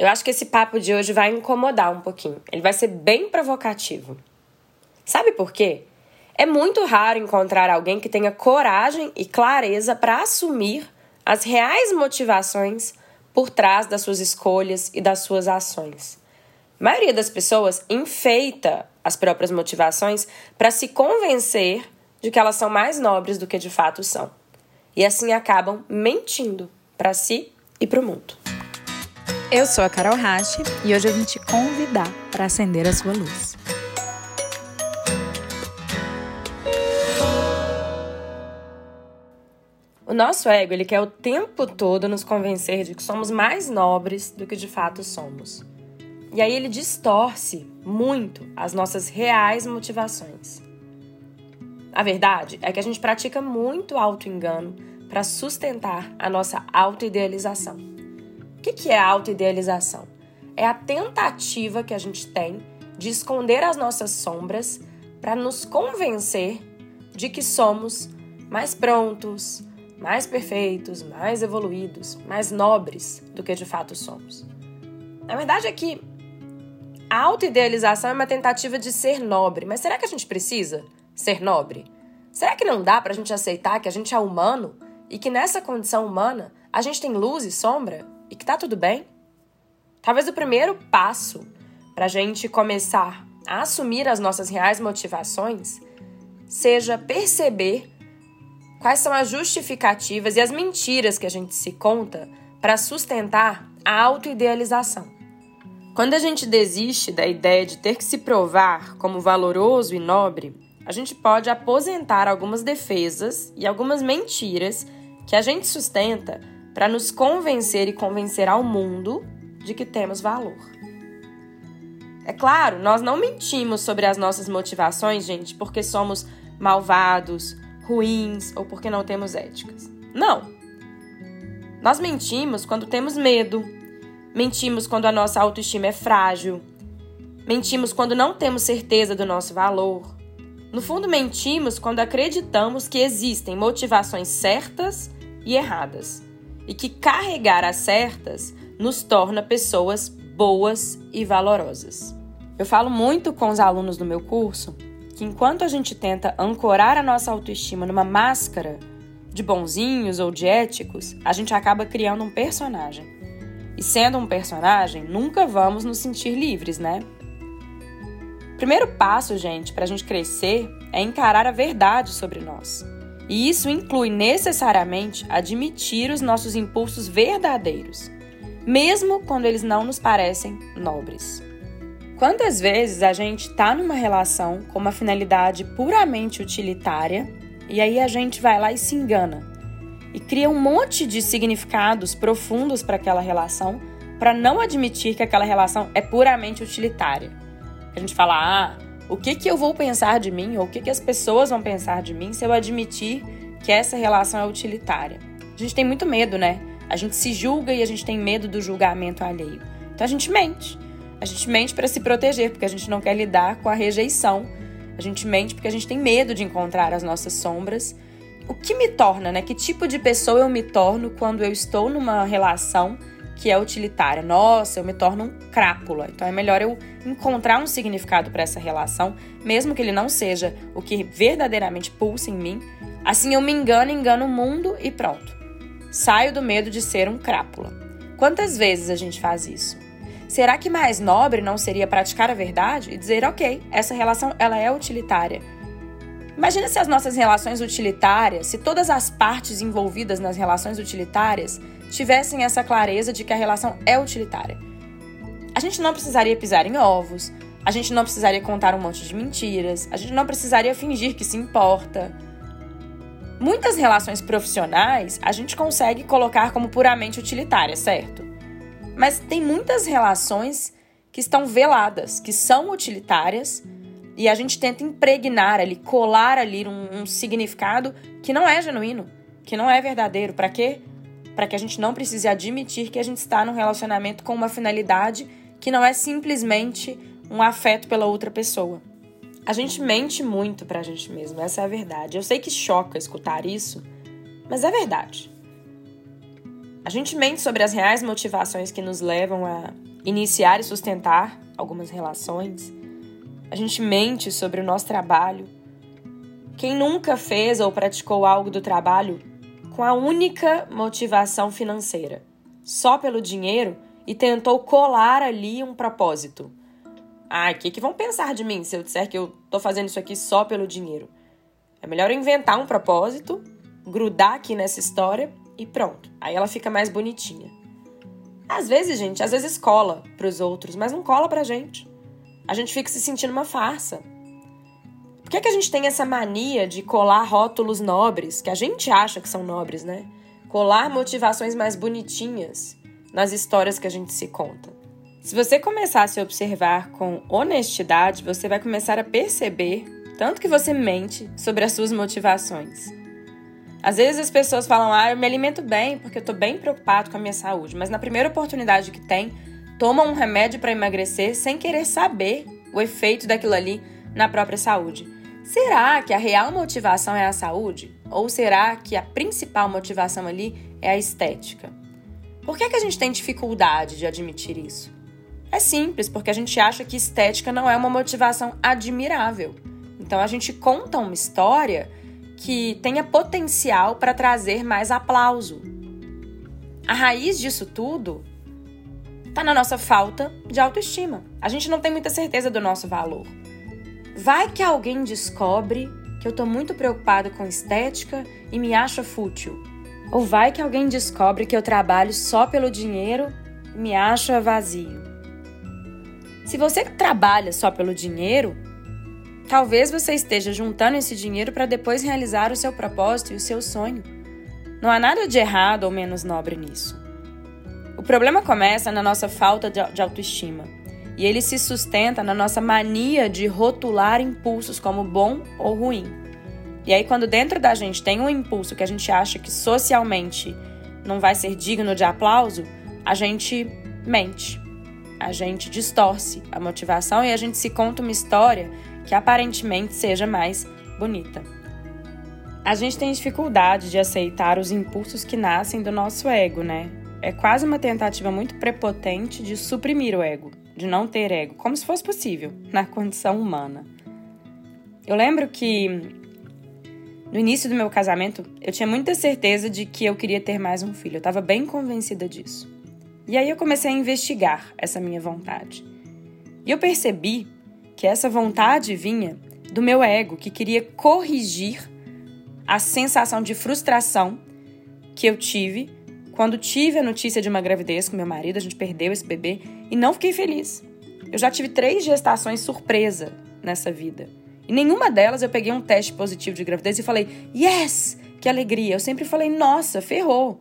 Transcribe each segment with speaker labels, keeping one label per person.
Speaker 1: eu acho que esse papo de hoje vai incomodar um pouquinho. Ele vai ser bem provocativo. Sabe por quê? É muito raro encontrar alguém que tenha coragem e clareza para assumir as reais motivações por trás das suas escolhas e das suas ações. A maioria das pessoas enfeita as próprias motivações para se convencer de que elas são mais nobres do que de fato são. E assim acabam mentindo para si e para o mundo.
Speaker 2: Eu sou a Carol Rache e hoje eu vim te convidar para acender a sua luz.
Speaker 1: O nosso ego, ele quer o tempo todo nos convencer de que somos mais nobres do que de fato somos. E aí ele distorce muito as nossas reais motivações. A verdade é que a gente pratica muito auto-engano para sustentar a nossa auto-idealização. O que é auto-idealização? É a tentativa que a gente tem de esconder as nossas sombras para nos convencer de que somos mais prontos, mais perfeitos, mais evoluídos, mais nobres do que de fato somos. Na verdade é que a autoidealização é uma tentativa de ser nobre, mas será que a gente precisa ser nobre? Será que não dá para a gente aceitar que a gente é humano e que nessa condição humana a gente tem luz e sombra e que tá tudo bem? Talvez o primeiro passo para a gente começar a assumir as nossas reais motivações seja perceber Quais são as justificativas e as mentiras que a gente se conta para sustentar a autoidealização? Quando a gente desiste da ideia de ter que se provar como valoroso e nobre, a gente pode aposentar algumas defesas e algumas mentiras que a gente sustenta para nos convencer e convencer ao mundo de que temos valor. É claro, nós não mentimos sobre as nossas motivações, gente, porque somos malvados ruins ou porque não temos éticas. Não. Nós mentimos quando temos medo, mentimos quando a nossa autoestima é frágil, mentimos quando não temos certeza do nosso valor. No fundo, mentimos quando acreditamos que existem motivações certas e erradas e que carregar as certas nos torna pessoas boas e valorosas. Eu falo muito com os alunos do meu curso que enquanto a gente tenta ancorar a nossa autoestima numa máscara de bonzinhos ou de éticos, a gente acaba criando um personagem. E sendo um personagem, nunca vamos nos sentir livres, né? Primeiro passo, gente, para a gente crescer é encarar a verdade sobre nós. E isso inclui necessariamente admitir os nossos impulsos verdadeiros, mesmo quando eles não nos parecem nobres. Quantas vezes a gente está numa relação com uma finalidade puramente utilitária e aí a gente vai lá e se engana e cria um monte de significados profundos para aquela relação para não admitir que aquela relação é puramente utilitária. A gente fala, ah, o que, que eu vou pensar de mim ou o que, que as pessoas vão pensar de mim se eu admitir que essa relação é utilitária? A gente tem muito medo, né? A gente se julga e a gente tem medo do julgamento alheio. Então a gente mente. A gente mente para se proteger, porque a gente não quer lidar com a rejeição. A gente mente porque a gente tem medo de encontrar as nossas sombras. O que me torna, né? Que tipo de pessoa eu me torno quando eu estou numa relação que é utilitária? Nossa, eu me torno um crápula. Então é melhor eu encontrar um significado para essa relação, mesmo que ele não seja o que verdadeiramente pulsa em mim. Assim eu me engano, engano o mundo e pronto. Saio do medo de ser um crápula. Quantas vezes a gente faz isso? Será que mais nobre não seria praticar a verdade e dizer, ok, essa relação ela é utilitária? Imagina se as nossas relações utilitárias, se todas as partes envolvidas nas relações utilitárias tivessem essa clareza de que a relação é utilitária. A gente não precisaria pisar em ovos, a gente não precisaria contar um monte de mentiras, a gente não precisaria fingir que se importa. Muitas relações profissionais a gente consegue colocar como puramente utilitárias, certo? Mas tem muitas relações que estão veladas, que são utilitárias, e a gente tenta impregnar ali, colar ali um, um significado que não é genuíno, que não é verdadeiro. Para quê? Para que a gente não precise admitir que a gente está num relacionamento com uma finalidade que não é simplesmente um afeto pela outra pessoa. A gente mente muito pra gente mesmo, essa é a verdade. Eu sei que choca escutar isso, mas é verdade. A gente mente sobre as reais motivações que nos levam a iniciar e sustentar algumas relações. A gente mente sobre o nosso trabalho. Quem nunca fez ou praticou algo do trabalho com a única motivação financeira, só pelo dinheiro, e tentou colar ali um propósito? Ah, o que, que vão pensar de mim se eu disser que eu tô fazendo isso aqui só pelo dinheiro? É melhor inventar um propósito, grudar aqui nessa história e pronto. Aí ela fica mais bonitinha. Às vezes, gente, às vezes cola pros outros, mas não cola pra gente. A gente fica se sentindo uma farsa. Por que, é que a gente tem essa mania de colar rótulos nobres, que a gente acha que são nobres, né? Colar motivações mais bonitinhas nas histórias que a gente se conta. Se você começar a se observar com honestidade, você vai começar a perceber tanto que você mente sobre as suas motivações. Às vezes as pessoas falam: "Ah, eu me alimento bem porque eu tô bem preocupado com a minha saúde", mas na primeira oportunidade que tem, toma um remédio para emagrecer sem querer saber o efeito daquilo ali na própria saúde. Será que a real motivação é a saúde? Ou será que a principal motivação ali é a estética? Por que, é que a gente tem dificuldade de admitir isso? É simples, porque a gente acha que estética não é uma motivação admirável. Então a gente conta uma história que tenha potencial para trazer mais aplauso. A raiz disso tudo está na nossa falta de autoestima. A gente não tem muita certeza do nosso valor. Vai que alguém descobre que eu tô muito preocupada com estética e me acha fútil. Ou vai que alguém descobre que eu trabalho só pelo dinheiro e me acha vazio. Se você trabalha só pelo dinheiro, talvez você esteja juntando esse dinheiro para depois realizar o seu propósito e o seu sonho. Não há nada de errado ou menos nobre nisso. O problema começa na nossa falta de autoestima. E ele se sustenta na nossa mania de rotular impulsos como bom ou ruim. E aí, quando dentro da gente tem um impulso que a gente acha que socialmente não vai ser digno de aplauso, a gente mente a gente distorce a motivação e a gente se conta uma história que aparentemente seja mais bonita. A gente tem dificuldade de aceitar os impulsos que nascem do nosso ego, né? É quase uma tentativa muito prepotente de suprimir o ego, de não ter ego, como se fosse possível na condição humana. Eu lembro que no início do meu casamento eu tinha muita certeza de que eu queria ter mais um filho, eu estava bem convencida disso. E aí eu comecei a investigar essa minha vontade. E eu percebi que essa vontade vinha do meu ego, que queria corrigir a sensação de frustração que eu tive quando tive a notícia de uma gravidez com meu marido, a gente perdeu esse bebê e não fiquei feliz. Eu já tive três gestações surpresa nessa vida. E nenhuma delas eu peguei um teste positivo de gravidez e falei, yes, que alegria. Eu sempre falei, nossa, ferrou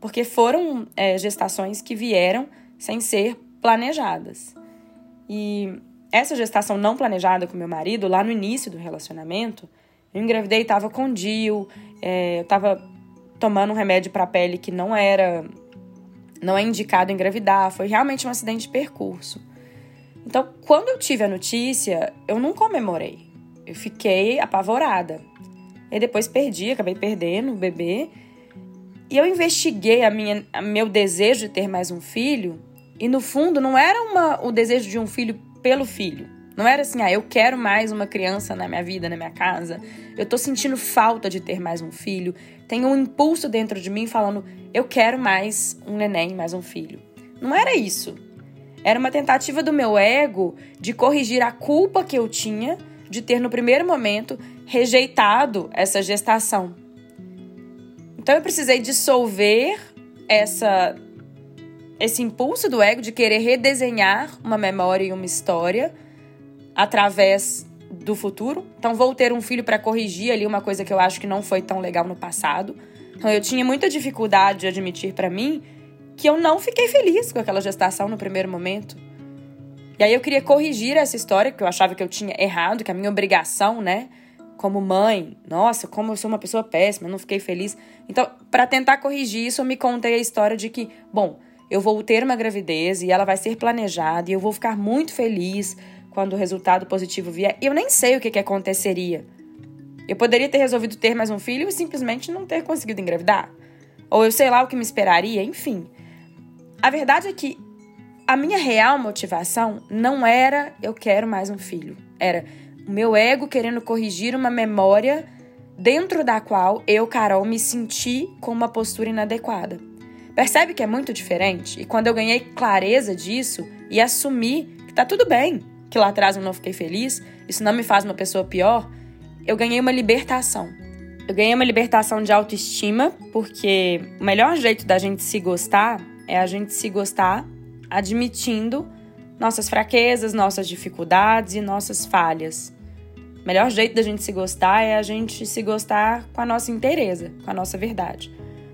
Speaker 1: porque foram é, gestações que vieram sem ser planejadas. E essa gestação não planejada com meu marido, lá no início do relacionamento, eu engravidei, estava com DIU, é, eu estava tomando um remédio para a pele que não era, não é indicado engravidar, foi realmente um acidente de percurso. Então, quando eu tive a notícia, eu não comemorei, eu fiquei apavorada. E depois perdi, acabei perdendo o bebê e eu investiguei a minha, a meu desejo de ter mais um filho, e no fundo não era uma, o desejo de um filho pelo filho. Não era assim, ah, eu quero mais uma criança na minha vida, na minha casa. Eu tô sentindo falta de ter mais um filho. Tem um impulso dentro de mim falando, eu quero mais um neném, mais um filho. Não era isso. Era uma tentativa do meu ego de corrigir a culpa que eu tinha de ter, no primeiro momento, rejeitado essa gestação. Então eu precisei dissolver essa esse impulso do ego de querer redesenhar uma memória e uma história através do futuro. Então vou ter um filho para corrigir ali uma coisa que eu acho que não foi tão legal no passado. Então eu tinha muita dificuldade de admitir para mim que eu não fiquei feliz com aquela gestação no primeiro momento. E aí eu queria corrigir essa história que eu achava que eu tinha errado, que a minha obrigação, né, como mãe, nossa, como eu sou uma pessoa péssima, não fiquei feliz. Então, para tentar corrigir isso, eu me contei a história de que, bom, eu vou ter uma gravidez e ela vai ser planejada e eu vou ficar muito feliz quando o resultado positivo vier. Eu nem sei o que, que aconteceria. Eu poderia ter resolvido ter mais um filho e simplesmente não ter conseguido engravidar. Ou eu sei lá o que me esperaria, enfim. A verdade é que a minha real motivação não era eu quero mais um filho. Era o meu ego querendo corrigir uma memória dentro da qual eu, Carol, me senti com uma postura inadequada. Percebe que é muito diferente? E quando eu ganhei clareza disso e assumi que tá tudo bem, que lá atrás eu não fiquei feliz, isso não me faz uma pessoa pior, eu ganhei uma libertação. Eu ganhei uma libertação de autoestima, porque o melhor jeito da gente se gostar é a gente se gostar admitindo nossas fraquezas, nossas dificuldades e nossas falhas. O melhor jeito da gente se gostar é a gente se gostar com a nossa inteireza, com a nossa verdade.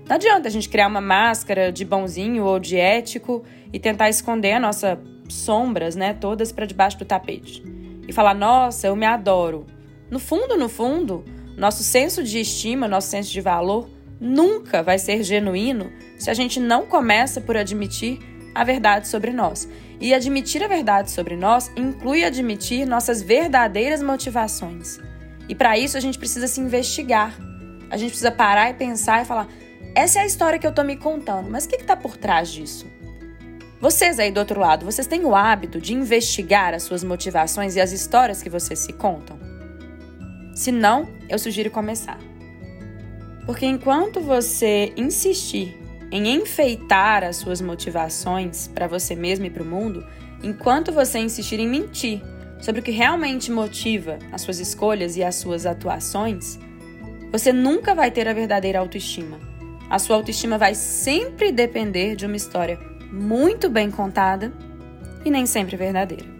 Speaker 1: Não adianta a gente criar uma máscara de bonzinho ou de ético e tentar esconder as nossas sombras, né, todas para debaixo do tapete. E falar: "Nossa, eu me adoro". No fundo, no fundo, nosso senso de estima, nosso senso de valor nunca vai ser genuíno se a gente não começa por admitir a verdade sobre nós. E admitir a verdade sobre nós inclui admitir nossas verdadeiras motivações. E para isso a gente precisa se investigar. A gente precisa parar e pensar e falar: essa é a história que eu tô me contando, mas o que está por trás disso? Vocês aí do outro lado, vocês têm o hábito de investigar as suas motivações e as histórias que vocês se contam? Se não, eu sugiro começar. Porque enquanto você insistir em enfeitar as suas motivações para você mesmo e para o mundo, enquanto você insistir em mentir sobre o que realmente motiva as suas escolhas e as suas atuações, você nunca vai ter a verdadeira autoestima. A sua autoestima vai sempre depender de uma história muito bem contada e nem sempre verdadeira.